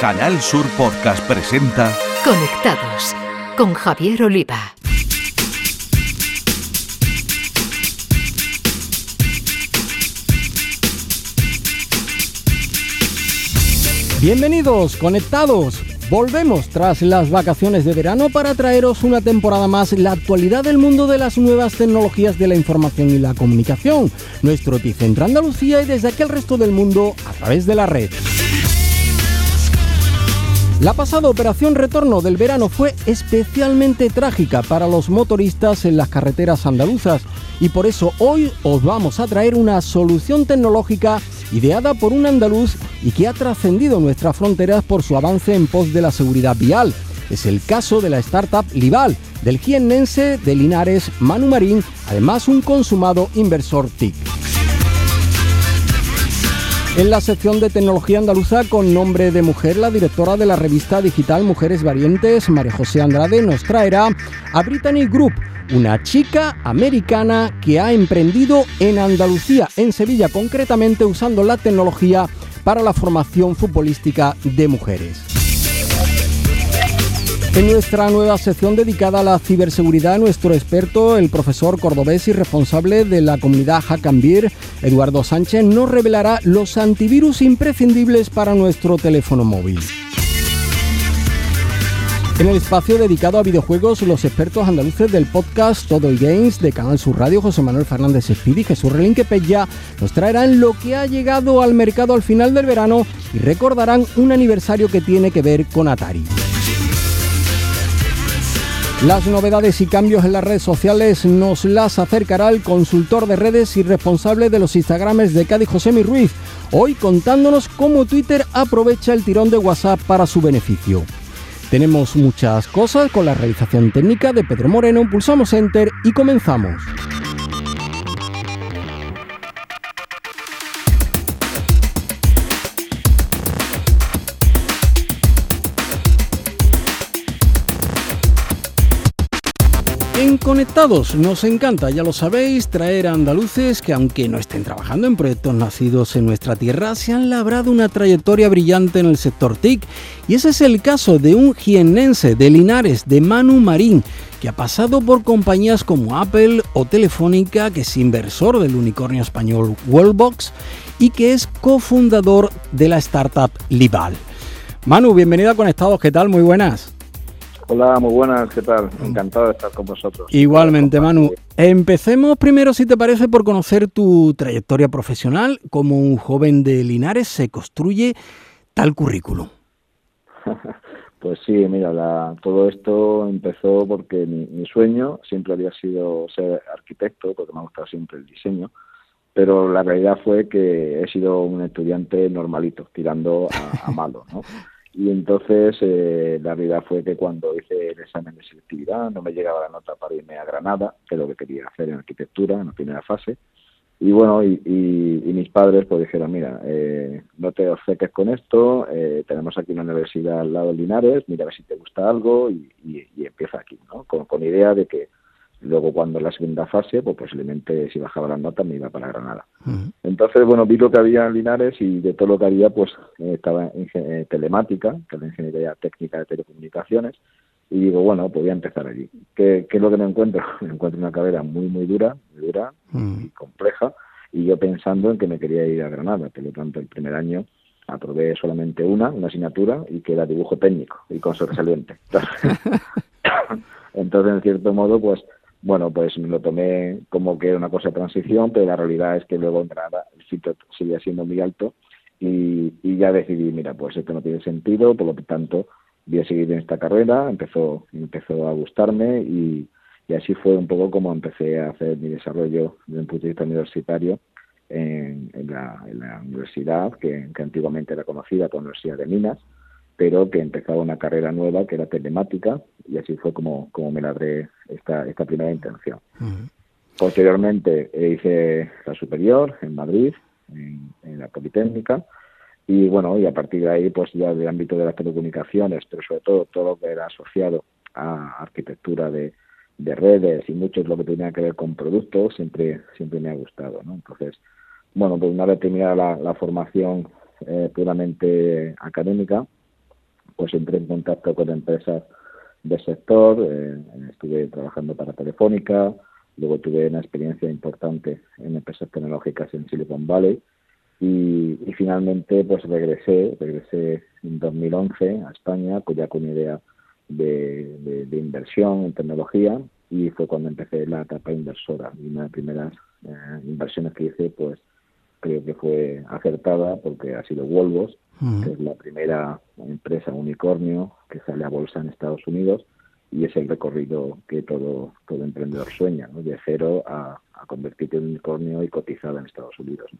Canal Sur Podcast presenta Conectados con Javier Oliva. Bienvenidos, conectados. Volvemos tras las vacaciones de verano para traeros una temporada más la actualidad del mundo de las nuevas tecnologías de la información y la comunicación, nuestro epicentro Andalucía y desde aquel resto del mundo a través de la red. La pasada operación retorno del verano fue especialmente trágica para los motoristas en las carreteras andaluzas y por eso hoy os vamos a traer una solución tecnológica ideada por un andaluz y que ha trascendido nuestras fronteras por su avance en pos de la seguridad vial. Es el caso de la startup Lival, del jiennense de Linares Manu Marín, además un consumado inversor TIC. En la sección de tecnología andaluza con nombre de mujer, la directora de la revista digital Mujeres Varientes, María José Andrade, nos traerá a Brittany Group, una chica americana que ha emprendido en Andalucía, en Sevilla concretamente, usando la tecnología para la formación futbolística de mujeres. En nuestra nueva sección dedicada a la ciberseguridad, nuestro experto, el profesor cordobés y responsable de la comunidad Hackambir, Eduardo Sánchez, nos revelará los antivirus imprescindibles para nuestro teléfono móvil. En el espacio dedicado a videojuegos, los expertos andaluces del podcast Todo el Games de Canal Sur Radio, José Manuel Fernández Speed y Jesús Relinque Pella, nos traerán lo que ha llegado al mercado al final del verano y recordarán un aniversario que tiene que ver con Atari. Las novedades y cambios en las redes sociales nos las acercará el consultor de redes y responsable de los Instagrames de Cádiz, José Ruiz, hoy contándonos cómo Twitter aprovecha el tirón de WhatsApp para su beneficio. Tenemos muchas cosas con la realización técnica de Pedro Moreno, pulsamos Enter y comenzamos. Conectados nos encanta, ya lo sabéis, traer a andaluces que aunque no estén trabajando en proyectos nacidos en nuestra tierra, se han labrado una trayectoria brillante en el sector TIC. Y ese es el caso de un jiennense de Linares, de Manu Marín, que ha pasado por compañías como Apple o Telefónica, que es inversor del unicornio español Worldbox y que es cofundador de la startup Lival. Manu, bienvenido a Conectados, ¿qué tal? Muy buenas. Hola, muy buenas, ¿qué tal? Encantado de estar con vosotros. Igualmente, Manu. Empecemos primero, si te parece, por conocer tu trayectoria profesional. Como un joven de Linares se construye tal currículum. pues sí, mira, todo esto empezó porque mi, sueño siempre había sido ser arquitecto, porque me ha gustado siempre el diseño, pero la realidad fue que he sido un estudiante normalito, tirando a, a malo, ¿no? Y entonces eh, la realidad fue que cuando hice el examen de selectividad no me llegaba la nota para irme a Granada, que es lo que quería hacer en arquitectura en la primera fase. Y bueno, y, mis padres pues dijeron, mira, eh, no te obceques con esto, eh, tenemos aquí una universidad al lado de Linares, mira a ver si te gusta algo y, empieza aquí, ¿no? Con, con idea de que Luego, cuando en la segunda fase, pues posiblemente si bajaba la nota me iba para Granada. Entonces, bueno, vi lo que había en Linares y de todo lo que había, pues eh, estaba en eh, telemática, que es la ingeniería técnica de telecomunicaciones, y digo, bueno, pues voy a empezar allí. ¿Qué, es lo que me encuentro? Me encuentro una carrera muy, muy dura, muy dura y compleja, y yo pensando en que me quería ir a Granada, por lo tanto, el primer año aprobé solamente una, una asignatura, y que era dibujo técnico, y con sobresaliente. Entonces, en cierto modo, pues bueno, pues me lo tomé como que era una cosa de transición, pero la realidad es que luego en el filtro seguía siendo muy alto y, ya decidí, mira, pues esto no tiene sentido, por lo tanto voy a seguir en esta carrera, empezó, empezó a gustarme y, así fue un poco como empecé a hacer mi desarrollo desde un punto de vista universitario en, la, universidad, que, que antiguamente era conocida como Universidad de Minas, pero que empezaba una carrera nueva que era telemática y así fue como, como me labré esta, esta primera intención. Posteriormente hice la superior en Madrid, en, la Politécnica, y bueno, y a partir de ahí, pues ya del ámbito de las telecomunicaciones, pero sobre todo todo lo que era asociado a arquitectura de, de redes y mucho lo que tenía que ver con productos, siempre, siempre me ha gustado, ¿no? Entonces, bueno, pues una vez terminada la, la formación eh, puramente académica, pues entré en contacto con empresas del sector, eh, estuve trabajando para Telefónica, luego tuve una experiencia importante en empresas tecnológicas en Silicon Valley y, finalmente pues regresé, regresé en 2011 a España, pues ya con idea de, inversión en tecnología y fue cuando empecé la etapa inversora. Y una de las primeras eh, inversiones que hice pues creo que fue acertada porque ha sido Wolvos, que es la primera empresa unicornio que sale a bolsa en Estados Unidos y es el recorrido que todo, todo emprendedor sueña, ¿no? de cero a, convertirte en unicornio y cotizada en Estados Unidos.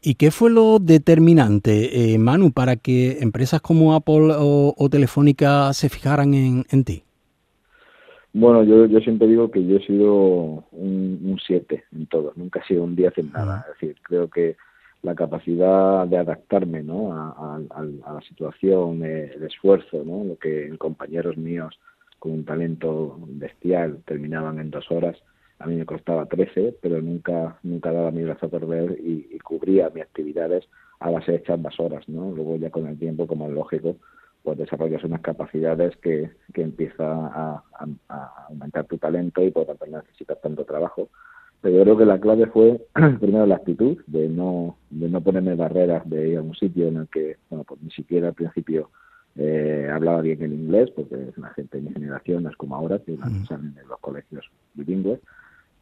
¿Y qué fue lo determinante, eh, Manu, para que empresas como Apple o, Telefónica se fijaran en, ti? Bueno, yo, yo siempre digo que yo he sido un 7 en todo, nunca he sido un 10 en nada. Es decir, creo que la capacidad de adaptarme ¿no? a, la situación, eh, el esfuerzo, ¿no? lo que compañeros míos con un talento bestial terminaban en dos horas, a mí me costaba 13, pero nunca nunca daba mi brazo a perder y, cubría mis actividades a base de echar más horas. ¿no? Luego ya con el tiempo, como es lógico, pues desarrollas unas capacidades que, que empieza a, aumentar tu talento y por tanto necesitas tanto trabajo. Pero yo creo que la clave fue primero la actitud de no de no ponerme barreras de ir a un sitio en el que bueno pues ni siquiera al principio eh, hablaba bien el inglés porque es una gente de mi generación no es como ahora que salen en los colegios bilingües.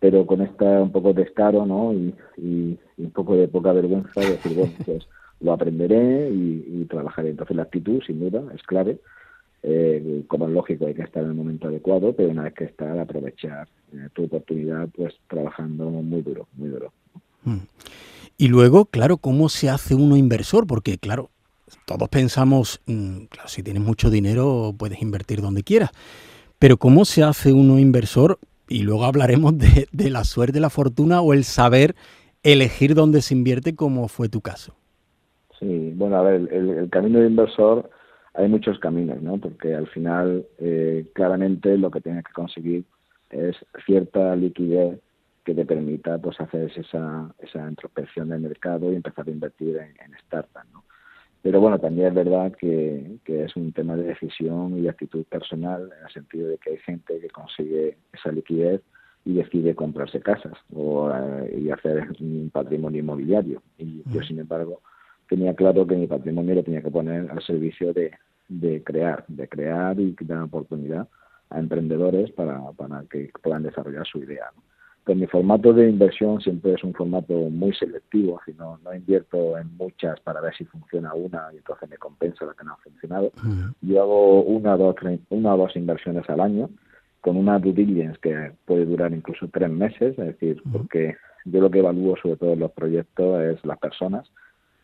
Pero con esta un poco de escaro no y, un poco de poca vergüenza de decir bueno pues lo aprenderé y, trabajaré entonces la actitud sin duda es clave eh, como es lógico, hay que estar en el momento adecuado, pero una vez que estar, aprovechar eh, tu oportunidad, pues trabajando muy duro, muy duro. Mm. Y luego, claro, ¿cómo se hace uno inversor? Porque, claro, todos pensamos, mm, claro, si tienes mucho dinero, puedes invertir donde quieras. Pero ¿cómo se hace uno inversor? Y luego hablaremos de, la suerte, la fortuna o el saber elegir dónde se invierte, como fue tu caso. Sí, bueno, a ver, el camino de inversor hay muchos caminos, ¿no? Porque al final, eh, claramente, lo que tienes que conseguir es cierta liquidez que te permita pues hacer esa, esa introspección del mercado y empezar a invertir en, en startups, ¿no? Pero bueno, también es verdad que, que, es un tema de decisión y actitud personal, en el sentido de que hay gente que consigue esa liquidez y decide comprarse casas o eh, y hacer un patrimonio inmobiliario. Y yo, sin embargo, tenía claro que mi patrimonio lo tenía que poner al servicio de, de crear, de crear y dar oportunidad a emprendedores para, para que puedan desarrollar su idea. ¿no? Mi formato de inversión siempre es un formato muy selectivo, si no, no invierto en muchas para ver si funciona una y entonces me compensa la que no ha funcionado. Yo hago una dos, una o dos inversiones al año con una due diligence que puede durar incluso tres meses, es decir, porque yo lo que evalúo sobre todo en los proyectos es las personas,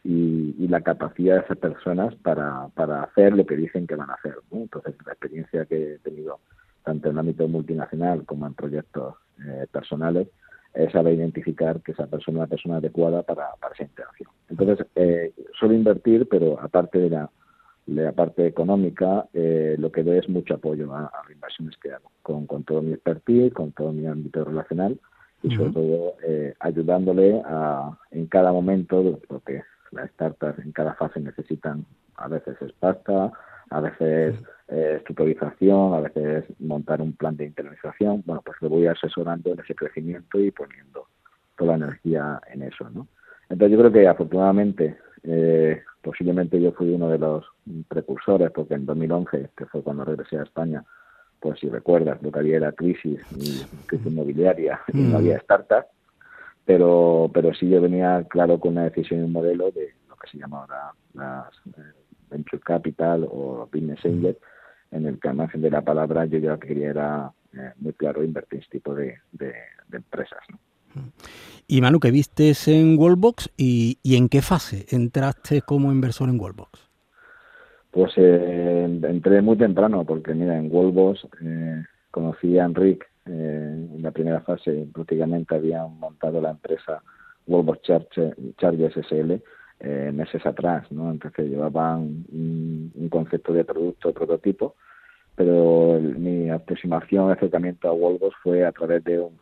y, la capacidad de esas personas para, para hacer lo que dicen que van a hacer. Entonces, la experiencia que he tenido tanto en el ámbito multinacional como en proyectos eh, personales es saber identificar que esa persona es la persona adecuada para, para esa interacción. Entonces, eh, suelo invertir, pero aparte de la, de la parte económica, eh, lo que doy es mucho apoyo a, las inversiones que hago, con, con todo mi expertise, con todo mi ámbito relacional y sobre todo eh, ayudándole a, en cada momento, porque las startups en cada fase necesitan a veces es pasta, a veces eh, estructurización, a veces montar un plan de internalización. Bueno, pues le voy asesorando en ese crecimiento y poniendo toda la energía en eso, ¿no? Entonces yo creo que afortunadamente, eh, posiblemente yo fui uno de los precursores, porque en 2011, que fue cuando regresé a España, pues si recuerdas, lo que había era crisis, crisis inmobiliaria y no había startups, pero pero sí yo venía claro con una decisión y un modelo de lo que se llama ahora las eh, venture capital o business angel en el que al margen de la palabra yo ya quería era eh, muy claro invertir este tipo de, de, empresas y Manu, ¿qué viste en Wallbox y, y en qué fase entraste como inversor en Wallbox? Pues eh, entré muy temprano porque mira en Wallbox conocí a Enrique eh, en la primera fase prácticamente habían montado la empresa Volvo Chargers SL eh, meses atrás, ¿no? Entonces llevaban un, concepto de producto, prototipo, pero mi aproximación, acercamiento a Volvo fue a través de un,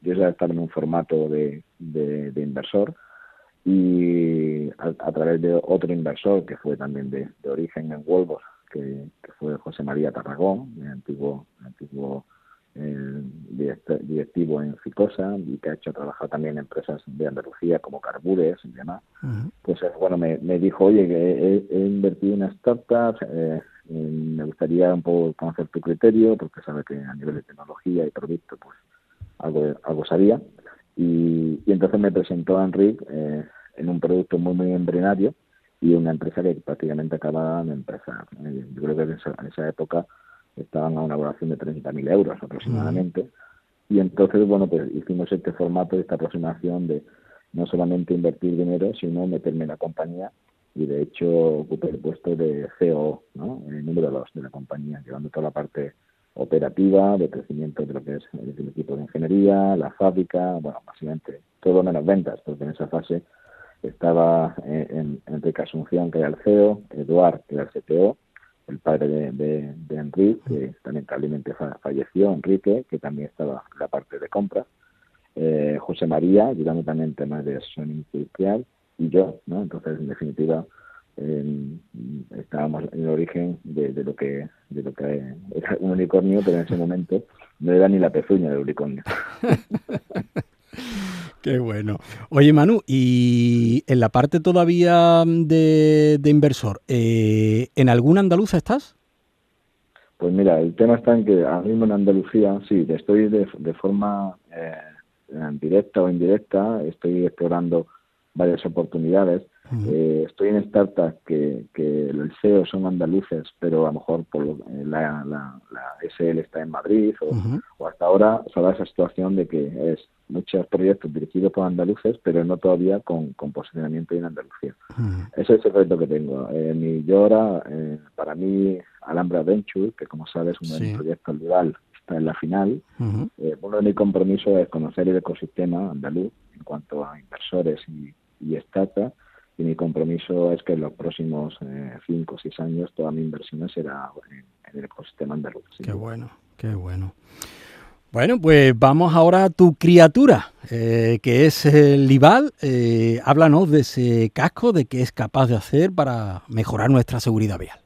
yo ya estaba en un formato de, de, inversor y a, través de otro inversor que fue también de, origen en Wolvos, que, fue José María Tarragón, el antiguo, antiguo eh, directivo en Ficosa y que ha hecho trabajar también en empresas de Andalucía como Carbures y demás, pues eh, bueno, me, dijo, oye, que he, invertido en startups, eh, me gustaría un poco conocer tu criterio, porque sabe que a nivel de tecnología y producto, pues algo, algo sabía. Y, entonces me presentó a Enrique eh, en un producto muy, muy embrionario y una empresa que prácticamente acababa de empezar. Eh, yo creo que en esa, época estaban a una valoración de 30.000 euros aproximadamente. Y entonces, bueno, pues hicimos este formato, esta aproximación de no solamente invertir dinero, sino meterme en la compañía y de hecho ocupé el puesto de CEO, ¿no? el número dos de la compañía, llevando toda la parte operativa, de crecimiento de lo que es el equipo de ingeniería, la fábrica, bueno, básicamente todo menos ventas, porque en esa fase estaba eh, en, Enrique Asunción, que era el CEO, Eduard, que era el CTO, el padre de, de, Enrique, que lamentablemente falleció, Enrique, que también estaba en la parte de compra, eh, José María, ayudando también temas de sonido industrial, y yo, ¿no? Entonces, en definitiva, estábamos en el origen de, lo que de lo que era un unicornio, pero en ese momento no era ni la pezuña del unicornio. Qué bueno. Oye, Manu, y en la parte todavía de, inversor, eh, ¿en alguna andaluza estás? Pues mira, el tema está en que ahora mismo en Andalucía, sí, estoy de, de forma eh, directa o indirecta, estoy explorando varias oportunidades. Eh, estoy en startups que, que el SEO son andaluces, pero a lo mejor por eh, la, la, SL está en Madrid o, hasta ahora se da esa situación de que es muchos proyectos dirigidos por andaluces, pero no todavía con, con posicionamiento en Andalucía. Ese es el reto que tengo. Eh, mi, ahora, eh, para mí, Alhambra Venture, que como sabes es un proyecto rival, está en la final. uno de mis compromisos es conocer el ecosistema andaluz en cuanto a inversores y, y startups y mi compromiso es que en los próximos eh, cinco o seis años toda mi inversión será en, el ecosistema andaluz. Qué bueno, qué bueno. Bueno, pues vamos ahora a tu criatura, eh, que es el Lival. Eh, háblanos de ese casco, de qué es capaz de hacer para mejorar nuestra seguridad vial.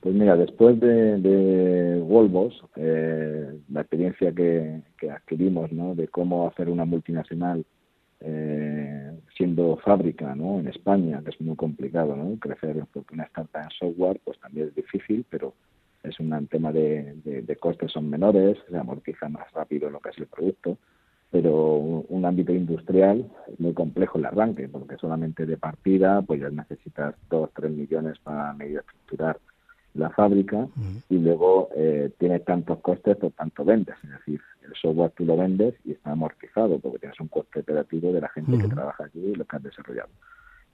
Pues mira, después de, de Volvos, eh, la experiencia que, que adquirimos ¿no? de cómo hacer una multinacional eh, siendo fábrica ¿no? en España, que es muy complicado ¿no? crecer, porque una startup en software pues también es difícil, pero es un tema de, de, costes son menores, se amortiza más rápido lo que es el producto, pero un, ámbito industrial es muy complejo el arranque, porque solamente de partida pues ya necesitas 2, 3 millones para medio estructurar la fábrica y luego eh, tiene tantos costes por tanto vendes, es decir, el software tú lo vendes y está amortizado porque tienes un coste operativo de la gente que trabaja aquí y lo que has desarrollado.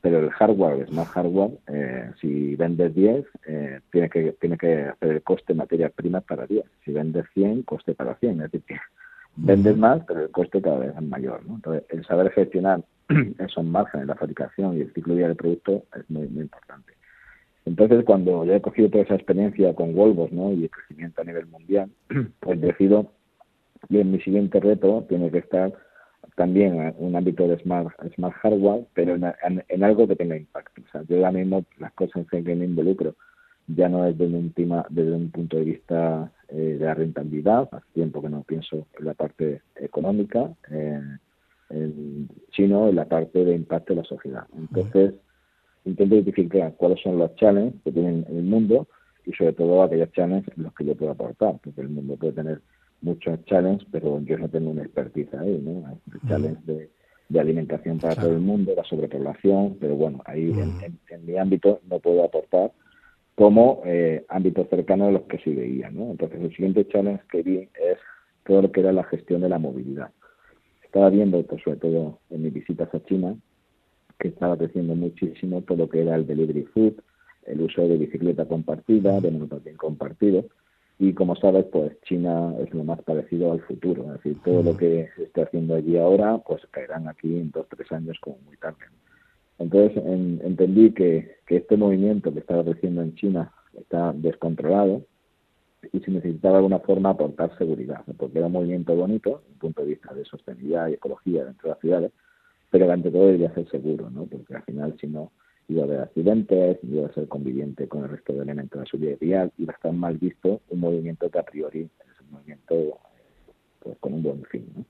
Pero el hardware, el smart hardware, eh, si vendes 10, eh, tiene, que, tiene que hacer el coste de materias primas para 10. Si vendes 100, coste para 100. Es decir, vendes más, pero el coste cada vez es mayor. ¿no? Entonces, el saber gestionar esos márgenes, la fabricación y el ciclo de vida del producto es muy, muy importante. Entonces, cuando ya he cogido toda esa experiencia con Volvos ¿no? y el crecimiento a nivel mundial, pues decido en mi siguiente reto tiene que estar también en un ámbito de smart, smart hardware, pero en, algo que tenga impacto. O sea, yo ahora mismo las cosas en que me involucro ya no es desde un, desde un punto de vista eh, de la rentabilidad, hace tiempo que no pienso en la parte económica, eh, sino en la parte de impacto de la sociedad. Entonces, intento identificar cuáles son los challenges que tienen el mundo y sobre todo aquellos challenges en los que yo puedo aportar, porque el mundo puede tener muchos challenges, pero yo no tengo una expertise ahí, ¿no? El challenge de, alimentación para todo el mundo, la sobrepoblación, pero bueno, ahí en, mi ámbito no puedo aportar como eh, ámbitos cercanos a los que sí veía, ¿no? Entonces el siguiente challenge que vi es todo lo que era la gestión de la movilidad. Estaba viendo, pues, sobre todo en mis visitas a China, que estaba creciendo muchísimo todo lo que era el delivery food, el uso de bicicleta compartida, de monopatín compartido, y como sabes, pues China es lo más parecido al futuro, es decir, todo lo que se esté haciendo allí ahora, pues caerán aquí en dos, tres años como muy tarde. Entonces entendí que, que este movimiento que estaba creciendo en China está descontrolado y se necesitaba de alguna forma aportar seguridad, porque era un movimiento bonito, desde un punto de vista de sostenibilidad y ecología dentro de las ciudades, pero ante todo debería ser seguro, ¿no? Porque al final, si no, iba a haber accidentes, iba a ser conviviente con el resto de elementos de seguridad vial, iba a estar mal visto un movimiento que a priori es un movimiento pues, con un buen fin, ¿no?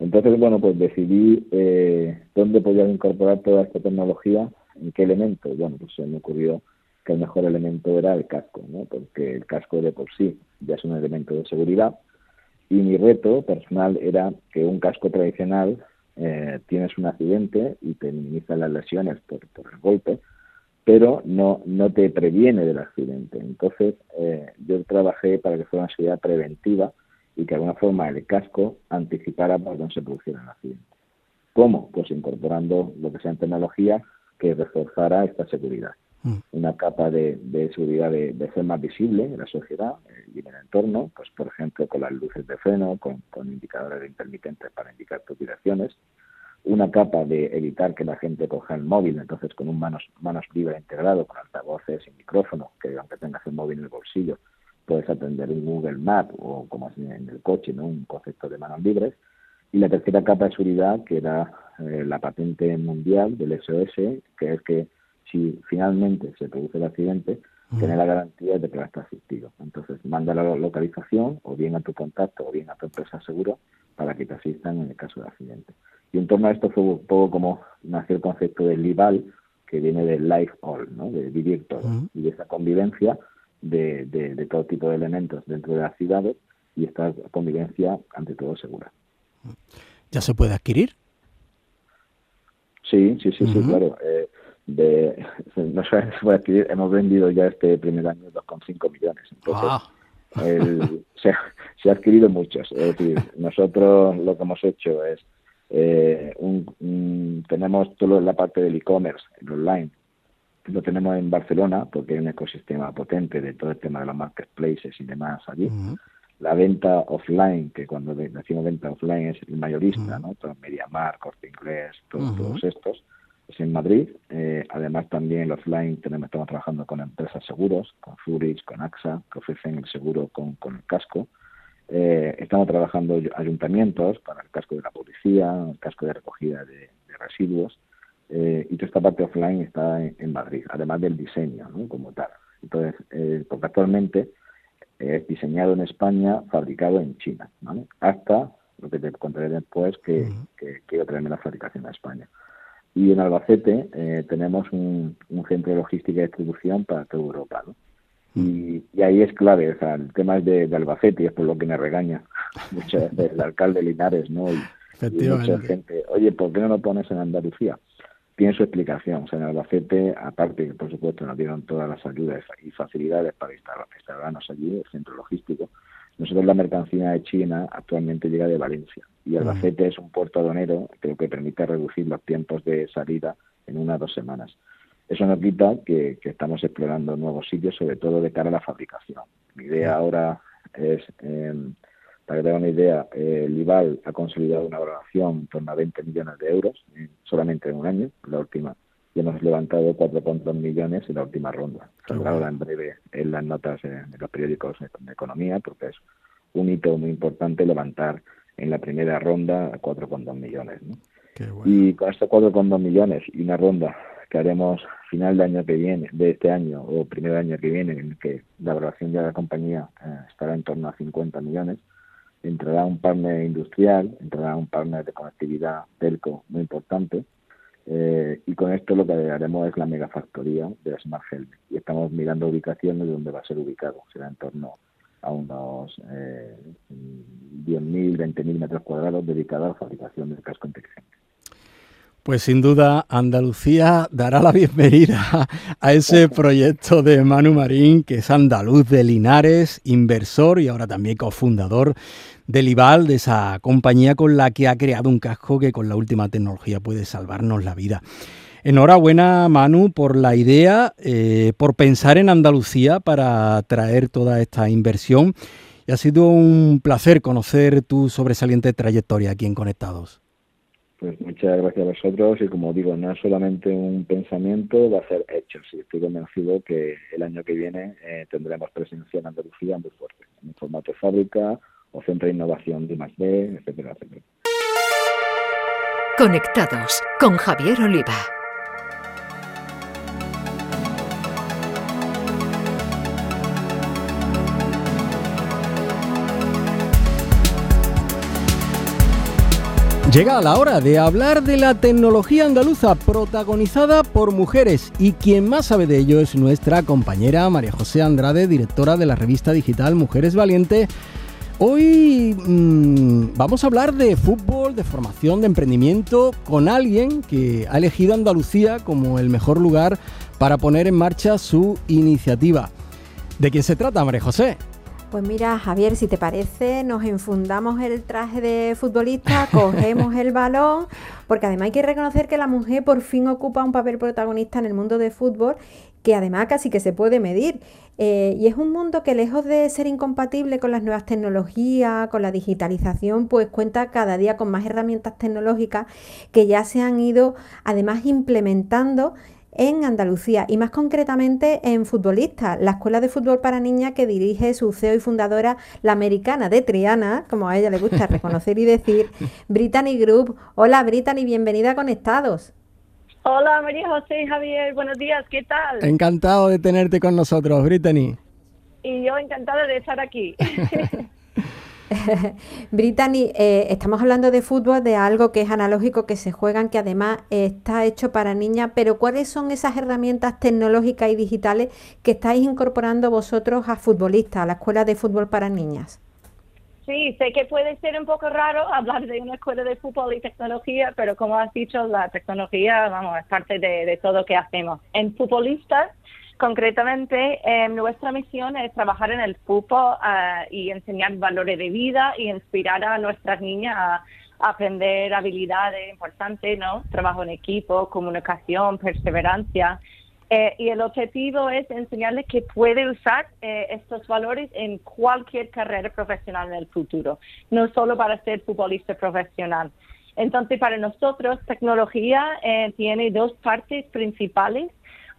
Entonces, bueno, pues decidí eh, dónde podía incorporar toda esta tecnología, en qué elemento. Bueno, pues se me ocurrió que el mejor elemento era el casco, ¿no? porque el casco de por sí ya es un elemento de seguridad y mi reto personal era que un casco tradicional eh, tienes un accidente y te minimiza las lesiones por, el golpe, pero no, no te previene del accidente. Entonces eh, yo trabajé para que fuera una seguridad preventiva y que de alguna forma el casco anticipara para que se produciera el accidente. ¿Cómo? Pues incorporando lo que sea en tecnología que reforzara esta seguridad. Mm. una capa de, seguridad de, ser más visible en la sociedad eh, y en el entorno, pues por ejemplo con las luces de freno, con, indicadores intermitentes para indicar tus direcciones, una capa de evitar que la gente coja el móvil, entonces con un manos, manos libres integrado, con altavoces y micrófono, que aunque tengas el móvil en el bolsillo, puedes atender un Google Map o como en el coche, ¿no? un concepto de manos libres. Y la tercera capa de seguridad, que era eh, la patente mundial del SOS, que es que si finalmente se produce el accidente, tener la garantía de que va a estar asistido. Entonces, manda la localización o bien a tu contacto o bien a tu empresa seguro para que te asistan en el caso de accidente. Y en torno a esto fue un poco como nació el concepto del LIVAL, que viene de Life All, ¿no? de vivir todo, y de esa convivencia de, de, todo tipo de elementos dentro de las ciudades y esta convivencia ante todo segura. ¿Ya se puede adquirir? Sí, sí, sí, sí, claro. Eh, de no sé, adquirir, hemos vendido ya este primer año 2,5 millones. Entonces, ah. se, se, ha adquirido muchos. Es decir, nosotros lo que hemos hecho es, eh, un, tenemos toda la parte del e-commerce, el online, lo tenemos en Barcelona porque hay un ecosistema potente de todo el tema de los marketplaces y demás allí. La venta offline, que cuando decimos venta offline es el mayorista, ¿no? Todo MediaMarkt, Corte Inglés, todos estos es en Madrid. Eh, además, también el offline tenemos, estamos trabajando con empresas seguros, con Zurich, con AXA, que ofrecen el seguro con, con el casco. Eh, estamos trabajando ayuntamientos para el casco de la policía, el casco de recogida de, residuos. Eh, y toda esta parte offline está en, Madrid, además del diseño ¿no? como tal. Entonces, porque actualmente es diseñado en España, fabricado en China, hasta lo que te contaré después que, que quiero traerme la fabricación a España. Y en Albacete eh, tenemos un, centro de logística y distribución para toda Europa. ¿no? Y, ahí es clave, o sea, el tema es de, Albacete y es por lo que me regaña muchas veces el alcalde Linares, ¿no? Y, mucha gente, oye, ¿por qué no lo pones en Andalucía? Tiene su explicación. O sea, en Albacete, aparte que por supuesto nos dieron todas las ayudas y facilidades para instalarnos allí, el centro logístico, nosotros la mercancía de China actualmente llega de Valencia y Albacete es un puerto aduanero que que permite reducir los tiempos de salida en una o dos semanas. Eso nos quita que, estamos explorando nuevos sitios, sobre todo de cara a la fabricación. Mi idea ahora es, em, para que tengan una idea, el IVAL ha consolidado una valoración en torno a 20 millones de euros solamente en un año, la última. Y hemos levantado 4,2 millones en la última ronda. Saldrá en breve en las notas de los periódicos de economía, porque es un hito muy importante levantar en la primera ronda a 4,2 millones. ¿no? Y con estos 4,2 millones y una ronda que haremos final de año que viene, de este año o primer año que viene, en el que la valoración de la compañía eh, estará en torno a 50 millones, entrará un partner industrial, entrará un partner de conectividad telco muy importante, eh, y con esto lo que haremos es la megafactoría de Smart Helmet. Y estamos mirando ubicaciones de donde va a ser ubicado. Será en torno a unos eh, 10.000, 20.000 metros cuadrados dedicados a la fabricación del casco inteligente. Pues sin duda Andalucía dará la bienvenida a ese proyecto de Manu Marín, que es andaluz de Linares, inversor y ahora también cofundador del IBAL, de esa compañía con la que ha creado un casco que con la última tecnología puede salvarnos la vida. Enhorabuena, Manu, por la idea, eh, por pensar en Andalucía para traer toda esta inversión. Y ha sido un placer conocer tu sobresaliente trayectoria aquí en Conectados. Pues muchas gracias a vosotros y como digo, no es solamente un pensamiento, va a ser hecho. Y estoy convencido que el año que viene eh, tendremos presencia en Andalucía muy fuerte, en formato fábrica o centro de innovación de más etcétera, etcétera. Conectados con Javier Oliva. Llega la hora de hablar de la tecnología andaluza protagonizada por mujeres y quien más sabe de ello es nuestra compañera María José Andrade, directora de la revista digital Mujeres Valiente. Hoy mmm, vamos a hablar de fútbol, de formación, de emprendimiento con alguien que ha elegido Andalucía como el mejor lugar para poner en marcha su iniciativa. ¿De quién se trata, María José? Pues mira, Javier, si te parece, nos enfundamos el traje de futbolista, cogemos el balón, porque además hay que reconocer que la mujer por fin ocupa un papel protagonista en el mundo del fútbol, que además casi que se puede medir. Eh, y es un mundo que lejos de ser incompatible con las nuevas tecnologías, con la digitalización, pues cuenta cada día con más herramientas tecnológicas que ya se han ido además implementando en Andalucía y más concretamente en futbolistas, la Escuela de Fútbol para Niñas que dirige su CEO y fundadora, la americana de Triana, como a ella le gusta reconocer y decir, Brittany Group. Hola Brittany, bienvenida a Conectados. Hola María José y Javier, buenos días, ¿qué tal? Encantado de tenerte con nosotros, Brittany. Y yo encantada de estar aquí. Brittany, eh, estamos hablando de fútbol, de algo que es analógico, que se juegan, que además está hecho para niñas, pero ¿cuáles son esas herramientas tecnológicas y digitales que estáis incorporando vosotros a futbolistas, a la escuela de fútbol para niñas? Sí, sé que puede ser un poco raro hablar de una escuela de fútbol y tecnología, pero como has dicho, la tecnología, vamos, es parte de, de todo lo que hacemos. En futbolistas, Concretamente, eh, nuestra misión es trabajar en el fútbol uh, y enseñar valores de vida y inspirar a nuestras niñas a, aprender habilidades importantes, ¿no? Trabajo en equipo, comunicación, perseverancia. Eh, y el objetivo es enseñarles que puede usar eh, estos valores en cualquier carrera profesional en el futuro, no solo para ser futbolista profesional. Entonces, para nosotros, tecnología eh, tiene dos partes principales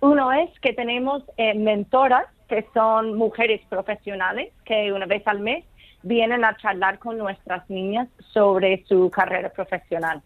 uno es que tenemos eh, mentoras que son mujeres profesionales que una vez al mes vienen a charlar con nuestras niñas sobre su carrera profesional.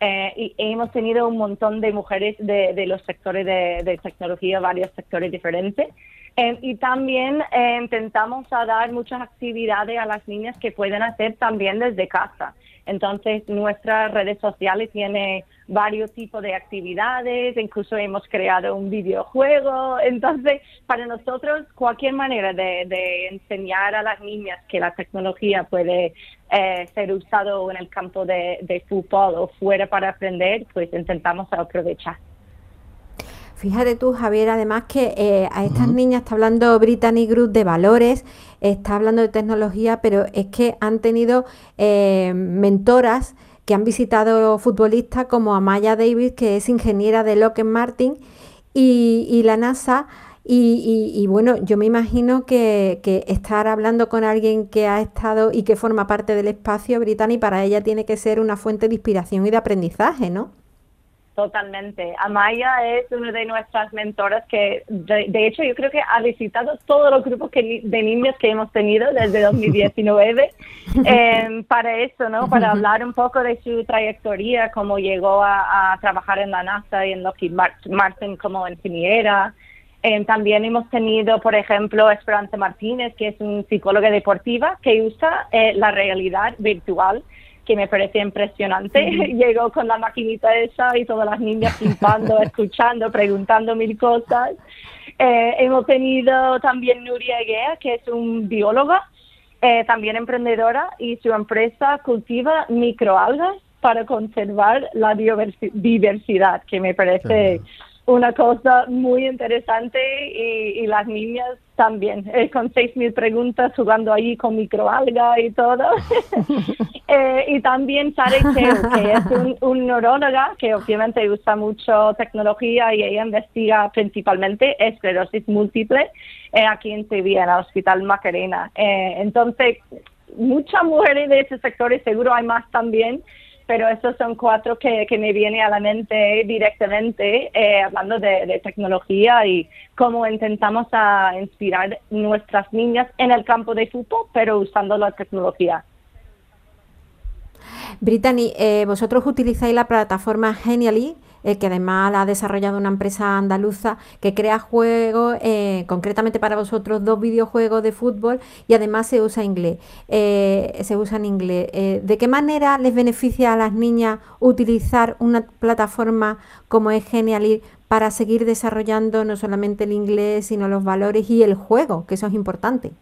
Eh, y hemos tenido un montón de mujeres de, los sectores de, tecnología, varios sectores diferentes. Eh, y también intentamos dar muchas actividades a las niñas que pueden hacer también desde casa. Entonces, nuestras redes sociales tienen varios tipos de actividades, incluso hemos creado un videojuego. Entonces, para nosotros, cualquier manera de, enseñar a las niñas que la tecnología puede eh, ser usado en el campo de, fútbol o fuera para aprender, pues intentamos aprovechar. Fíjate tú, Javier, además que eh, a estas niñas está hablando Brittany Group de valores, está hablando de tecnología, pero es que han tenido eh, mentoras que han visitado futbolistas como Amaya Davis, que es ingeniera de Lockheed Martin, y, la NASA. Y, bueno, yo me imagino que, que, estar hablando con alguien que ha estado y que forma parte del espacio británico para ella tiene que ser una fuente de inspiración y de aprendizaje, ¿no? Totalmente. Amaya es una de nuestras mentoras que, de, hecho, yo creo que ha visitado todos los grupos que, de niños que hemos tenido desde 2019 em, para eso, ¿no? Para hablar un poco de su trayectoria, cómo llegó a, trabajar en la NASA y en Lockheed Martin como ingeniera. Em, también hemos tenido, por ejemplo, Esperanza Martínez, que es un psicóloga deportiva que usa eh, la realidad virtual que me parece impresionante. Llegó con la maquinita esa y todas las niñas flipando, escuchando, preguntando mil cosas. Eh, hemos tenido también Nuria Eguea, que es un bióloga, eh, también emprendedora, y su empresa cultiva microalgas para conservar la diversidad, que me parece una cosa muy interesante y, las niñas también, eh, con seis mil preguntas jugando ahí con microalga y todo. eh, y también Sara que es un, neuróloga que obviamente usa mucho tecnología y ella investiga principalmente esclerosis múltiple eh, aquí en Sevilla, en el Hospital Macarena. Eh, entonces, muchas mujeres de ese sector y seguro hay más también pero esos son cuatro que, me vienen a la mente directamente, eh, hablando de, tecnología y cómo intentamos inspirar nuestras niñas en el campo de fútbol, pero usando la tecnología. Brittany, eh, vosotros utilizáis la plataforma Genially, eh, que además ha desarrollado una empresa andaluza que crea juegos, eh, concretamente para vosotros, dos videojuegos de fútbol y además se usa inglés. se usa en inglés. ¿De qué manera les beneficia a las niñas utilizar una plataforma como es Genially para seguir desarrollando no solamente el inglés, sino los valores y el juego, que eso es importante?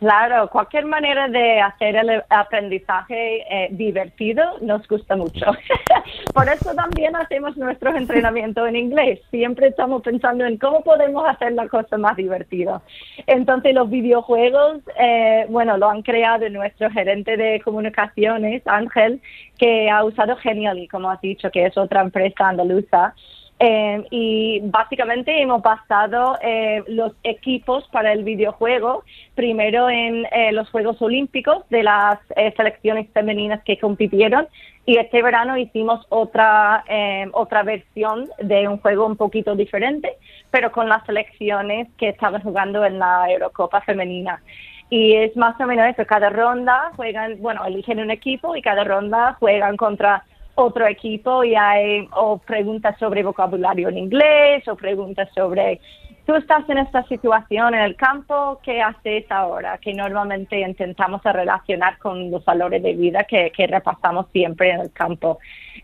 Claro, cualquier manera de hacer el aprendizaje eh, divertido nos gusta mucho. Por eso también hacemos nuestros entrenamientos en inglés. Siempre estamos pensando en cómo podemos hacer la cosa más divertida. Entonces los videojuegos, eh, bueno, lo han creado nuestro gerente de comunicaciones, Ángel, que ha usado Genially, como has dicho, que es otra empresa andaluza. Eh, y básicamente hemos basado eh, los equipos para el videojuego primero en eh, los Juegos Olímpicos de las selecciones femeninas que compitieron y este verano hicimos otra otra versión de un juego un poquito diferente, pero con las selecciones que estaban jugando en la Eurocopa femenina. Y es más o menos eso, cada ronda juegan, bueno, eligen un equipo y cada ronda juegan contra otro equipo y hay o preguntas sobre vocabulario en inglés o preguntas sobre tú estás en esta situación en el campo, ¿qué haces ahora? Que normalmente intentamos relacionar con los valores de vida que, que repasamos siempre en el campo.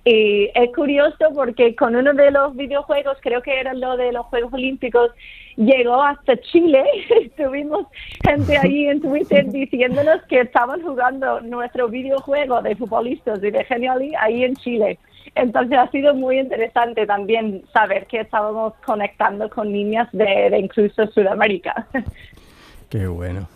Y es curioso porque con uno de los videojuegos, creo que era lo de los Juegos Olímpicos, llegó hasta Chile. Tuvimos gente ahí en Twitter diciéndonos que estaban jugando nuestro videojuego de futbolistas y de Genially ahí en Chile. Entonces ha sido muy interesante también saber que estábamos conectando con niñas de, de incluso Sudamérica. Qué bueno.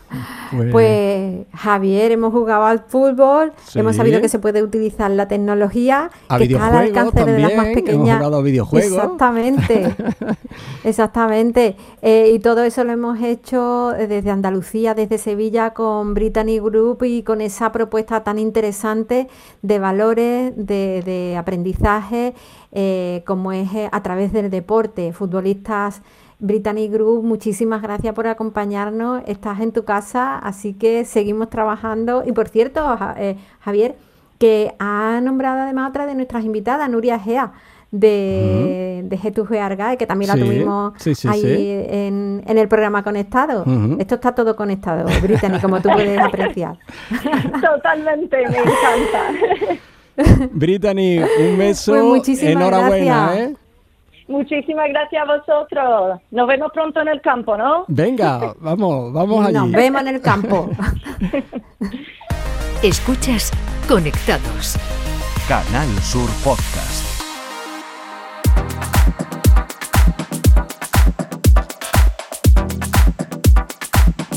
Pues, Javier, hemos jugado al fútbol, hemos sabido que se puede utilizar la tecnología que está al alcance de las más pequeñas. Hemos jugado a videojuegos. Exactamente, exactamente. Eh, y todo eso lo hemos hecho desde Andalucía, desde Sevilla, con Brittany Group y con esa propuesta tan interesante de valores, de, aprendizaje, eh, como es eh, a través del deporte. Futbolistas Brittany Group, muchísimas gracias por acompañarnos. Estás en tu casa, así que seguimos trabajando. Y por cierto, eh, Javier, que ha nombrado además otra de nuestras invitadas, Nuria Gea, de, G2G Argae, que también la tuvimos ahí En, el programa conectado. Esto está todo conectado, Brittany, como tú puedes apreciar. Totalmente, me encanta. Brittany, un beso. Pues muchísimas Enhorabuena, gracias. ¿eh? Muchísimas gracias a vosotros. Nos vemos pronto en el campo, ¿no? Venga, vamos, vamos allí. Nos vemos en el campo. Escuchas Conectados. Canal Sur Podcast.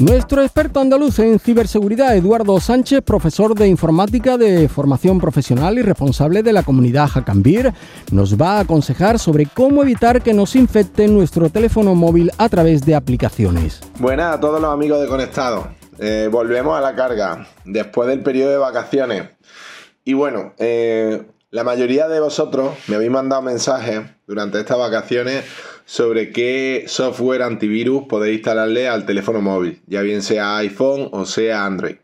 Nuestro experto andaluz en ciberseguridad, Eduardo Sánchez, profesor de informática de formación profesional y responsable de la comunidad Hackambir, nos va a aconsejar sobre cómo evitar que nos infecten nuestro teléfono móvil a través de aplicaciones. Buenas a todos los amigos de Conectado. Eh, volvemos a la carga después del periodo de vacaciones. Y bueno, eh, la mayoría de vosotros me habéis mandado mensajes durante estas vacaciones sobre qué software antivirus podéis instalarle al teléfono móvil, ya bien sea iPhone o sea Android.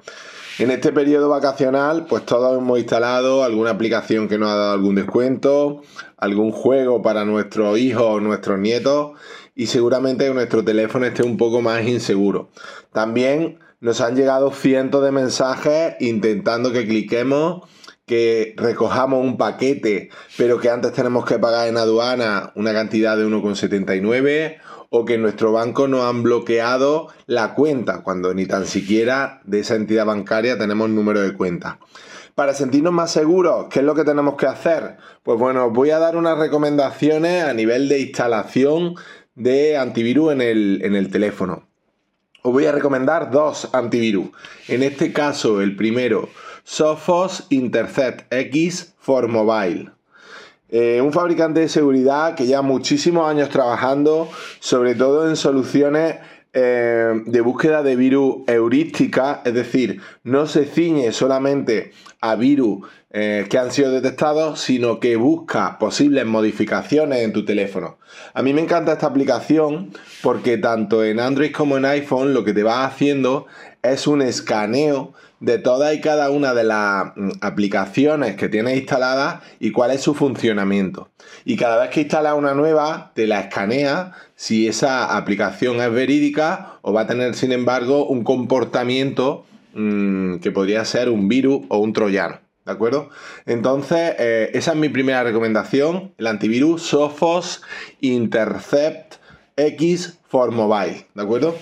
En este periodo vacacional, pues todos hemos instalado alguna aplicación que nos ha dado algún descuento, algún juego para nuestros hijos o nuestros nietos y seguramente nuestro teléfono esté un poco más inseguro. También nos han llegado cientos de mensajes intentando que cliquemos que recojamos un paquete, pero que antes tenemos que pagar en aduana una cantidad de 1,79 o que en nuestro banco nos han bloqueado la cuenta cuando ni tan siquiera de esa entidad bancaria tenemos número de cuenta. Para sentirnos más seguros, ¿qué es lo que tenemos que hacer? Pues bueno, os voy a dar unas recomendaciones a nivel de instalación de antivirus en el, en el teléfono. Os voy a recomendar dos antivirus. En este caso, el primero, Sophos Intercept X for Mobile. Eh, un fabricante de seguridad que lleva muchísimos años trabajando, sobre todo en soluciones eh, de búsqueda de virus heurística, es decir, no se ciñe solamente a virus eh, que han sido detectados, sino que busca posibles modificaciones en tu teléfono. A mí me encanta esta aplicación porque tanto en Android como en iPhone lo que te va haciendo es un escaneo de todas y cada una de las mm, aplicaciones que tienes instaladas y cuál es su funcionamiento. Y cada vez que instalas una nueva, te la escanea si esa aplicación es verídica o va a tener, sin embargo, un comportamiento mm, que podría ser un virus o un troyano. ¿De acuerdo? Entonces, eh, esa es mi primera recomendación, el antivirus Sophos Intercept X for Mobile. ¿De acuerdo?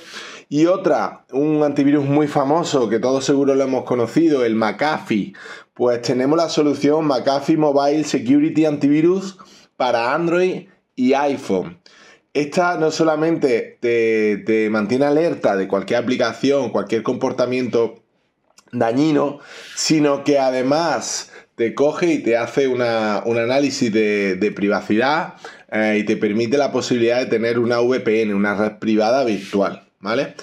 Y otra, un antivirus muy famoso que todos seguro lo hemos conocido, el McAfee. Pues tenemos la solución McAfee Mobile Security Antivirus para Android y iPhone. Esta no solamente te, mantiene alerta de cualquier aplicación, cualquier comportamiento dañino, sino que además te coge y te hace un análisis de, privacidad eh, y te permite la posibilidad de tener una VPN, una red privada virtual. ¿Vale?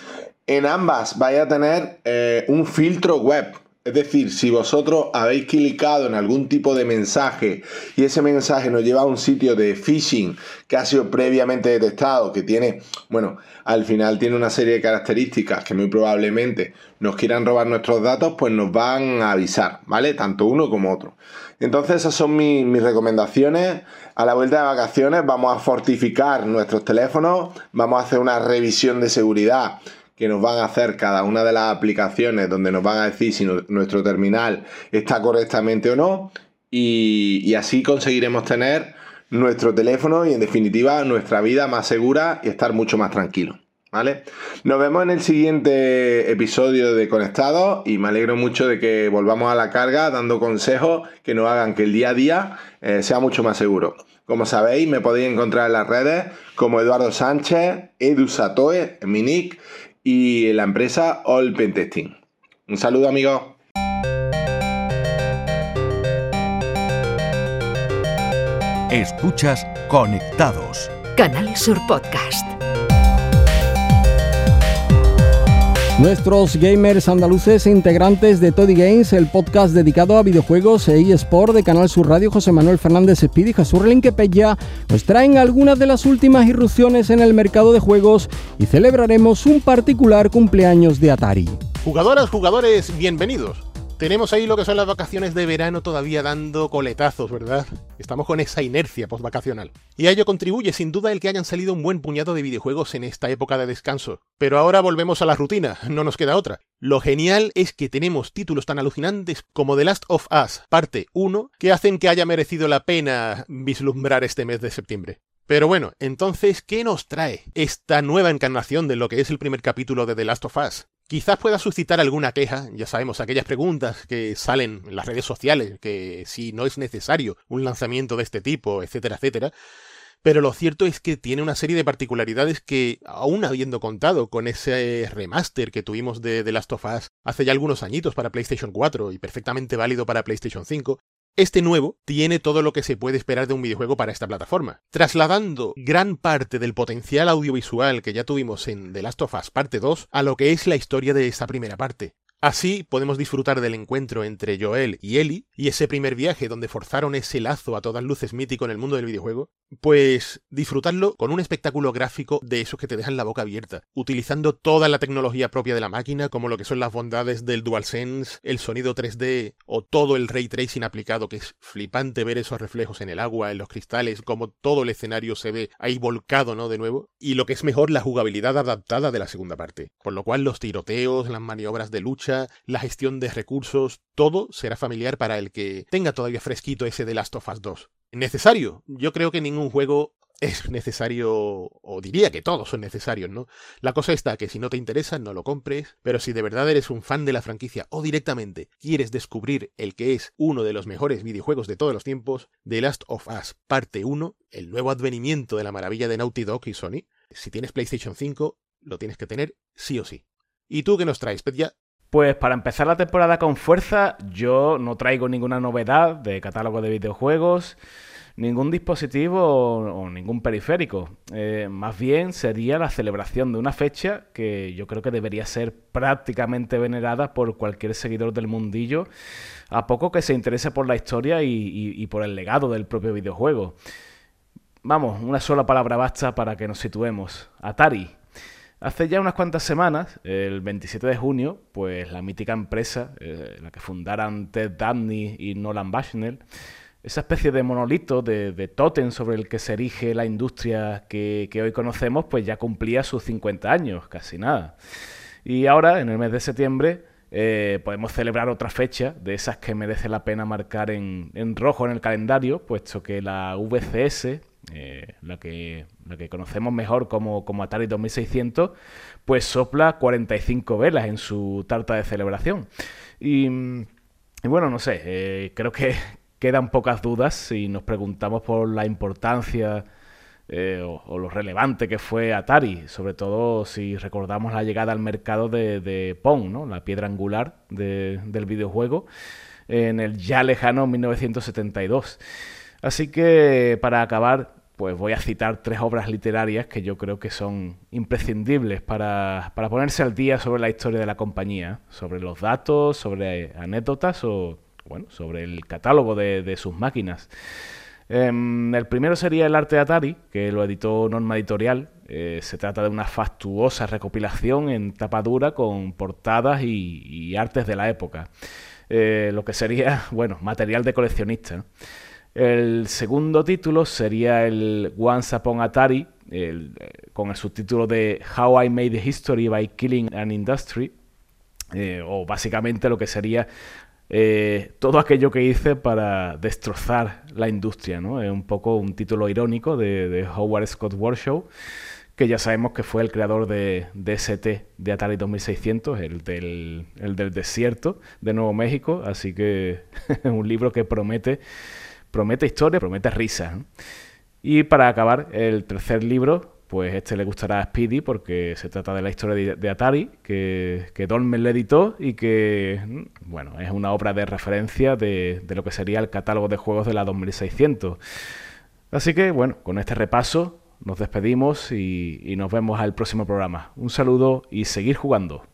En ambas vais a tener eh, un filtro web. Es decir, si vosotros habéis clicado en algún tipo de mensaje y ese mensaje nos lleva a un sitio de phishing que ha sido previamente detectado, que tiene, bueno, al final tiene una serie de características que muy probablemente nos quieran robar nuestros datos, pues nos van a avisar, ¿vale? Tanto uno como otro. Entonces esas son mis, mis recomendaciones. A la vuelta de vacaciones vamos a fortificar nuestros teléfonos, vamos a hacer una revisión de seguridad que nos van a hacer cada una de las aplicaciones donde nos van a decir si nuestro terminal está correctamente o no y, así conseguiremos tener nuestro teléfono y en definitiva nuestra vida más segura y estar mucho más tranquilo. ¿Vale? Nos vemos en el siguiente episodio de Conectados y me alegro mucho de que volvamos a la carga dando consejos que nos hagan que el día a día eh, sea mucho más seguro. Como sabéis, me podéis encontrar en las redes como Eduardo Sánchez, Edu Satoe, mi nick, y la empresa All Pentesting. Un saludo amigos. Escuchas Conectados. Canal Sur Podcast. Nuestros gamers andaluces e integrantes de Toddy Games, el podcast dedicado a videojuegos e eSport de Canal Sur Radio, José Manuel Fernández Speed y Jesús Relinquepella, nos traen algunas de las últimas irrupciones en el mercado de juegos y celebraremos un particular cumpleaños de Atari. Jugadoras, jugadores, bienvenidos. Tenemos ahí lo que son las vacaciones de verano todavía dando coletazos, ¿verdad? Estamos con esa inercia postvacacional. Y a ello contribuye sin duda el que hayan salido un buen puñado de videojuegos en esta época de descanso. Pero ahora volvemos a la rutina, no nos queda otra. Lo genial es que tenemos títulos tan alucinantes como The Last of Us, parte 1, que hacen que haya merecido la pena vislumbrar este mes de septiembre. Pero bueno, entonces, ¿qué nos trae esta nueva encarnación de lo que es el primer capítulo de The Last of Us? Quizás pueda suscitar alguna queja, ya sabemos, aquellas preguntas que salen en las redes sociales, que si no es necesario un lanzamiento de este tipo, etcétera, etcétera. Pero lo cierto es que tiene una serie de particularidades que, aún habiendo contado con ese remaster que tuvimos de The Last of Us hace ya algunos añitos para PlayStation 4 y perfectamente válido para PlayStation 5, este nuevo tiene todo lo que se puede esperar de un videojuego para esta plataforma, trasladando gran parte del potencial audiovisual que ya tuvimos en The Last of Us Parte 2 a lo que es la historia de esta primera parte. Así podemos disfrutar del encuentro entre Joel y Ellie y ese primer viaje donde forzaron ese lazo a todas luces mítico en el mundo del videojuego, pues disfrutarlo con un espectáculo gráfico de esos que te dejan la boca abierta, utilizando toda la tecnología propia de la máquina, como lo que son las bondades del DualSense, el sonido 3D o todo el ray tracing aplicado, que es flipante ver esos reflejos en el agua, en los cristales, como todo el escenario se ve ahí volcado, ¿no? De nuevo, y lo que es mejor, la jugabilidad adaptada de la segunda parte, por lo cual los tiroteos, las maniobras de lucha, la gestión de recursos, todo será familiar para el que tenga todavía fresquito ese de Last of Us 2 necesario. Yo creo que ningún juego es necesario, o diría que todos son necesarios, ¿no? La cosa está que si no te interesa, no lo compres, pero si de verdad eres un fan de la franquicia o directamente quieres descubrir el que es uno de los mejores videojuegos de todos los tiempos, The Last of Us Parte 1, el nuevo advenimiento de la maravilla de Naughty Dog y Sony, si tienes PlayStation 5, lo tienes que tener sí o sí. ¿Y tú qué nos traes, ya pues para empezar la temporada con fuerza, yo no traigo ninguna novedad de catálogo de videojuegos. ningún dispositivo o, ningún periférico. Eh, más bien sería la celebración de una fecha que yo creo que debería ser prácticamente venerada por cualquier seguidor del mundillo, a poco que se interese por la historia y por el legado del propio videojuego. Vamos, una sola palabra basta para que nos situemos. Atari. Hace ya unas cuantas semanas, el 27 de junio, pues la mítica empresa, eh, la que fundaran Ted Dabney y Nolan Bushnell, esa especie de monolito, de, de tótem sobre el que se erige la industria que, hoy conocemos, pues ya cumplía sus 50 años, casi nada. Y ahora, en el mes de septiembre, eh, podemos celebrar otra fecha de esas que merece la pena marcar en, en rojo en el calendario, puesto que la VCS, eh, la, que, la que conocemos mejor como, como Atari 2600, pues sopla 45 velas en su tarta de celebración. Y, bueno, no sé, eh, creo que quedan pocas dudas si nos preguntamos por la importancia eh, o, lo relevante que fue Atari, sobre todo si recordamos la llegada al mercado de, de Pong, ¿no? la piedra angular del videojuego, en el ya lejano 1972. Así que para acabar, pues voy a citar tres obras literarias que yo creo que son imprescindibles para, ponerse al día sobre la historia de la compañía, sobre los datos, sobre anécdotas o bueno, sobre el catálogo de, sus máquinas. Em, el primero sería El arte de Atari, que lo editó Norma Editorial. Eh, se trata de una fastuosa recopilación en tapa dura con portadas y, artes de la época. Eh, lo que sería, bueno, material de coleccionista. El segundo título sería el Once Upon Atari, con el subtítulo de How I Made History by Killing an Industry, eh, o básicamente lo que sería eh, todo aquello que hice para destrozar la industria. ¿no? Es un poco un título irónico de, Howard Scott Warshaw, que ya sabemos que fue el creador de DST de Atari 2600, el del, el del desierto de Nuevo México, así que es un libro que promete promete historia, promete risa. Y para acabar, el tercer libro, pues este le gustará a Speedy porque se trata de la historia de, Atari, que, que Dolmen le editó y que, mm, bueno, es una obra de referencia de, lo que sería el catálogo de juegos de la 2600. Así que, bueno, con este repaso nos despedimos y, y nos vemos al próximo programa. Un saludo y seguir jugando.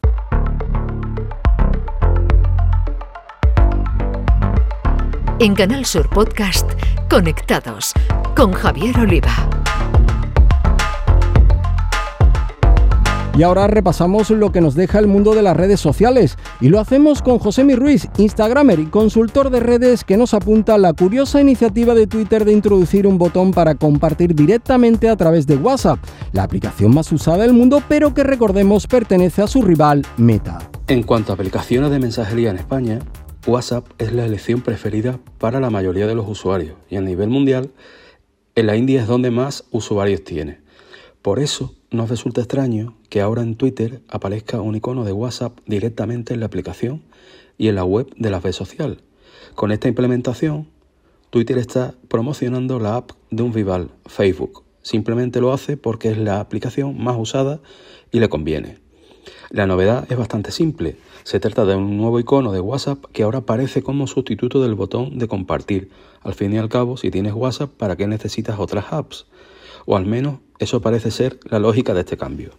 En Canal Sur Podcast, Conectados con Javier Oliva. Y ahora repasamos lo que nos deja el mundo de las redes sociales y lo hacemos con José Ruiz, Instagramer y consultor de redes que nos apunta la curiosa iniciativa de Twitter de introducir un botón para compartir directamente a través de WhatsApp, la aplicación más usada del mundo pero que recordemos pertenece a su rival Meta. En cuanto a aplicaciones de mensajería en España, WhatsApp es la elección preferida para la mayoría de los usuarios y a nivel mundial en la India es donde más usuarios tiene. Por eso nos resulta extraño que ahora en Twitter aparezca un icono de WhatsApp directamente en la aplicación y en la web de la red social. Con esta implementación, Twitter está promocionando la app de un rival, Facebook. Simplemente lo hace porque es la aplicación más usada y le conviene. La novedad es bastante simple. Se trata de un nuevo icono de WhatsApp que ahora aparece como sustituto del botón de compartir. Al fin y al cabo, si tienes WhatsApp, ¿para qué necesitas otras apps? O al menos eso parece ser la lógica de este cambio.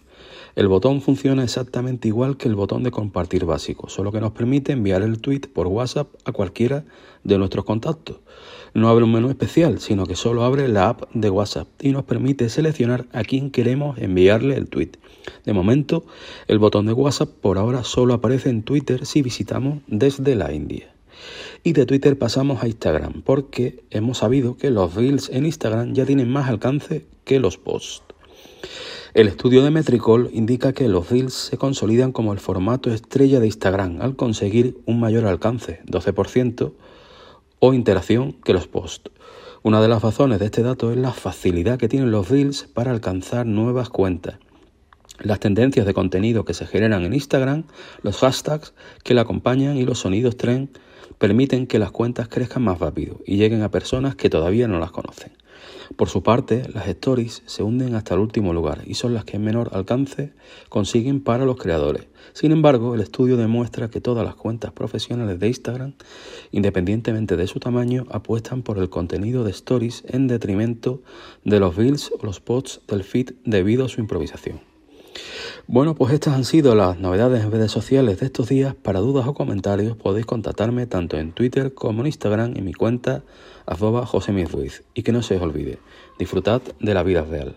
El botón funciona exactamente igual que el botón de compartir básico, solo que nos permite enviar el tweet por WhatsApp a cualquiera de nuestros contactos. No abre un menú especial, sino que solo abre la app de WhatsApp y nos permite seleccionar a quién queremos enviarle el tweet. De momento, el botón de WhatsApp por ahora solo aparece en Twitter si visitamos desde la India. Y de Twitter pasamos a Instagram, porque hemos sabido que los Reels en Instagram ya tienen más alcance que los posts. El estudio de Metricol indica que los Reels se consolidan como el formato estrella de Instagram al conseguir un mayor alcance, 12%, o interacción que los posts. Una de las razones de este dato es la facilidad que tienen los Reels para alcanzar nuevas cuentas. Las tendencias de contenido que se generan en Instagram, los hashtags que la acompañan y los sonidos trend permiten que las cuentas crezcan más rápido y lleguen a personas que todavía no las conocen. Por su parte, las stories se hunden hasta el último lugar y son las que menor alcance consiguen para los creadores. Sin embargo, el estudio demuestra que todas las cuentas profesionales de Instagram, independientemente de su tamaño, apuestan por el contenido de stories en detrimento de los reels o los posts del feed debido a su improvisación. Bueno, pues estas han sido las novedades en redes sociales de estos días. Para dudas o comentarios podéis contactarme tanto en Twitter como en Instagram en mi cuenta arroba José Ruiz. Y que no se os olvide, disfrutad de la vida real.